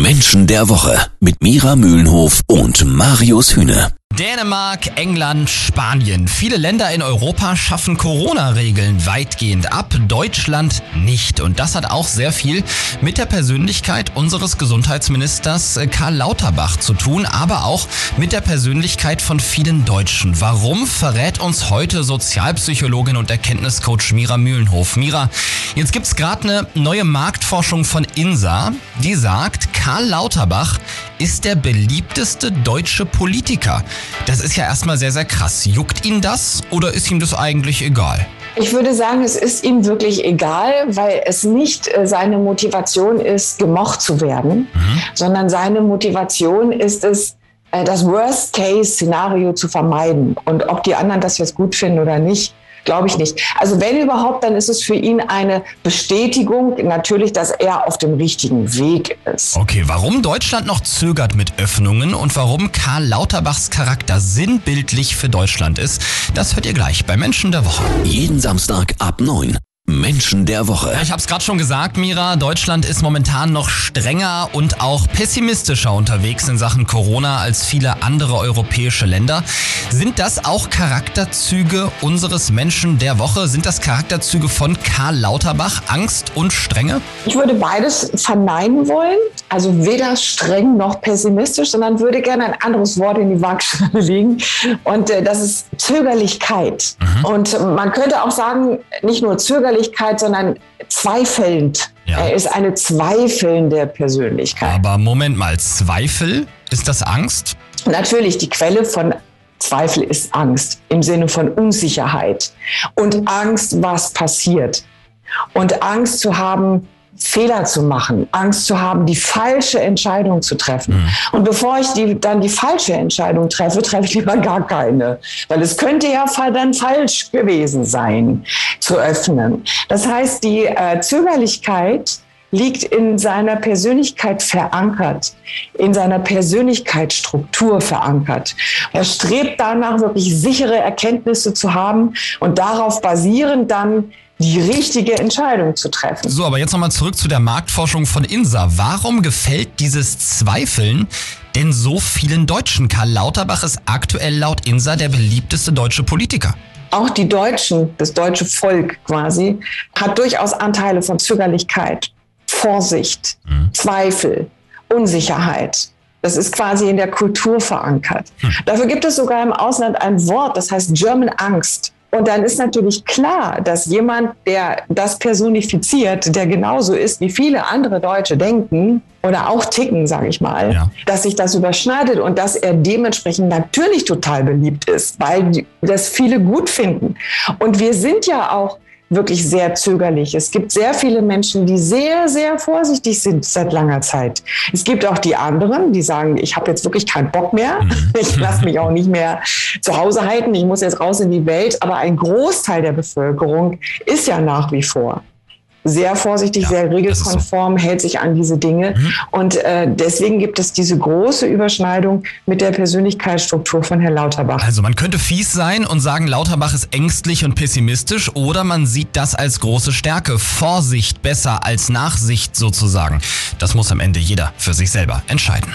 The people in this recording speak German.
Menschen der Woche mit Mira Mühlenhof und Marius Hühne. Dänemark, England, Spanien. Viele Länder in Europa schaffen Corona-Regeln weitgehend ab, Deutschland nicht. Und das hat auch sehr viel mit der Persönlichkeit unseres Gesundheitsministers Karl Lauterbach zu tun, aber auch mit der Persönlichkeit von vielen Deutschen. Warum verrät uns heute Sozialpsychologin und Erkenntniscoach Mira Mühlenhof? Mira, jetzt gibt's gerade eine neue Marktforschung von INSA, die sagt, Karl Lauterbach ist der beliebteste deutsche Politiker. Das ist ja erstmal sehr, sehr krass. Juckt ihn das oder ist ihm das eigentlich egal? Ich würde sagen, es ist ihm wirklich egal, weil es nicht äh, seine Motivation ist, gemocht zu werden, mhm. sondern seine Motivation ist es, äh, das Worst-Case-Szenario zu vermeiden. Und ob die anderen das jetzt gut finden oder nicht, Glaube ich nicht. Also wenn überhaupt, dann ist es für ihn eine Bestätigung, natürlich, dass er auf dem richtigen Weg ist. Okay, warum Deutschland noch zögert mit Öffnungen und warum Karl Lauterbachs Charakter sinnbildlich für Deutschland ist, das hört ihr gleich bei Menschen der Woche. Jeden Samstag ab 9. Menschen der Woche. Ich habe es gerade schon gesagt, Mira, Deutschland ist momentan noch strenger und auch pessimistischer unterwegs in Sachen Corona als viele andere europäische Länder. Sind das auch Charakterzüge unseres Menschen der Woche? Sind das Charakterzüge von Karl Lauterbach, Angst und Strenge? Ich würde beides verneinen wollen. Also weder streng noch pessimistisch, sondern würde gerne ein anderes Wort in die Waagschale legen. Und äh, das ist Zögerlichkeit. Mhm. Und man könnte auch sagen, nicht nur Zögerlichkeit, sondern zweifelnd. Ja. Er ist eine zweifelnde Persönlichkeit. Aber Moment mal, Zweifel? Ist das Angst? Natürlich, die Quelle von Zweifel ist Angst im Sinne von Unsicherheit und Angst, was passiert. Und Angst zu haben, Fehler zu machen, Angst zu haben, die falsche Entscheidung zu treffen. Mhm. Und bevor ich die, dann die falsche Entscheidung treffe, treffe ich lieber gar keine, weil es könnte ja dann falsch gewesen sein, zu öffnen. Das heißt, die äh, Zögerlichkeit liegt in seiner Persönlichkeit verankert, in seiner Persönlichkeitsstruktur verankert. Er strebt danach, wirklich sichere Erkenntnisse zu haben und darauf basierend dann die richtige Entscheidung zu treffen. So, aber jetzt nochmal zurück zu der Marktforschung von INSA. Warum gefällt dieses Zweifeln denn so vielen Deutschen? Karl Lauterbach ist aktuell laut INSA der beliebteste deutsche Politiker. Auch die Deutschen, das deutsche Volk quasi, hat durchaus Anteile von Zögerlichkeit, Vorsicht, mhm. Zweifel, Unsicherheit. Das ist quasi in der Kultur verankert. Mhm. Dafür gibt es sogar im Ausland ein Wort, das heißt German Angst. Und dann ist natürlich klar, dass jemand, der das personifiziert, der genauso ist, wie viele andere Deutsche denken oder auch ticken, sage ich mal, ja. dass sich das überschneidet und dass er dementsprechend natürlich total beliebt ist, weil das viele gut finden. Und wir sind ja auch wirklich sehr zögerlich. Es gibt sehr viele Menschen, die sehr, sehr vorsichtig sind seit langer Zeit. Es gibt auch die anderen, die sagen, ich habe jetzt wirklich keinen Bock mehr. Mhm. Ich lasse mich auch nicht mehr zu Hause halten. Ich muss jetzt raus in die Welt. Aber ein Großteil der Bevölkerung ist ja nach wie vor sehr vorsichtig, ja, sehr regelkonform, so. hält sich an diese Dinge. Mhm. Und äh, deswegen gibt es diese große Überschneidung mit der Persönlichkeitsstruktur von Herrn Lauterbach. Also man könnte fies sein und sagen, Lauterbach ist ängstlich und pessimistisch oder man sieht das als große Stärke. Vorsicht besser als Nachsicht sozusagen. Das muss am Ende jeder für sich selber entscheiden.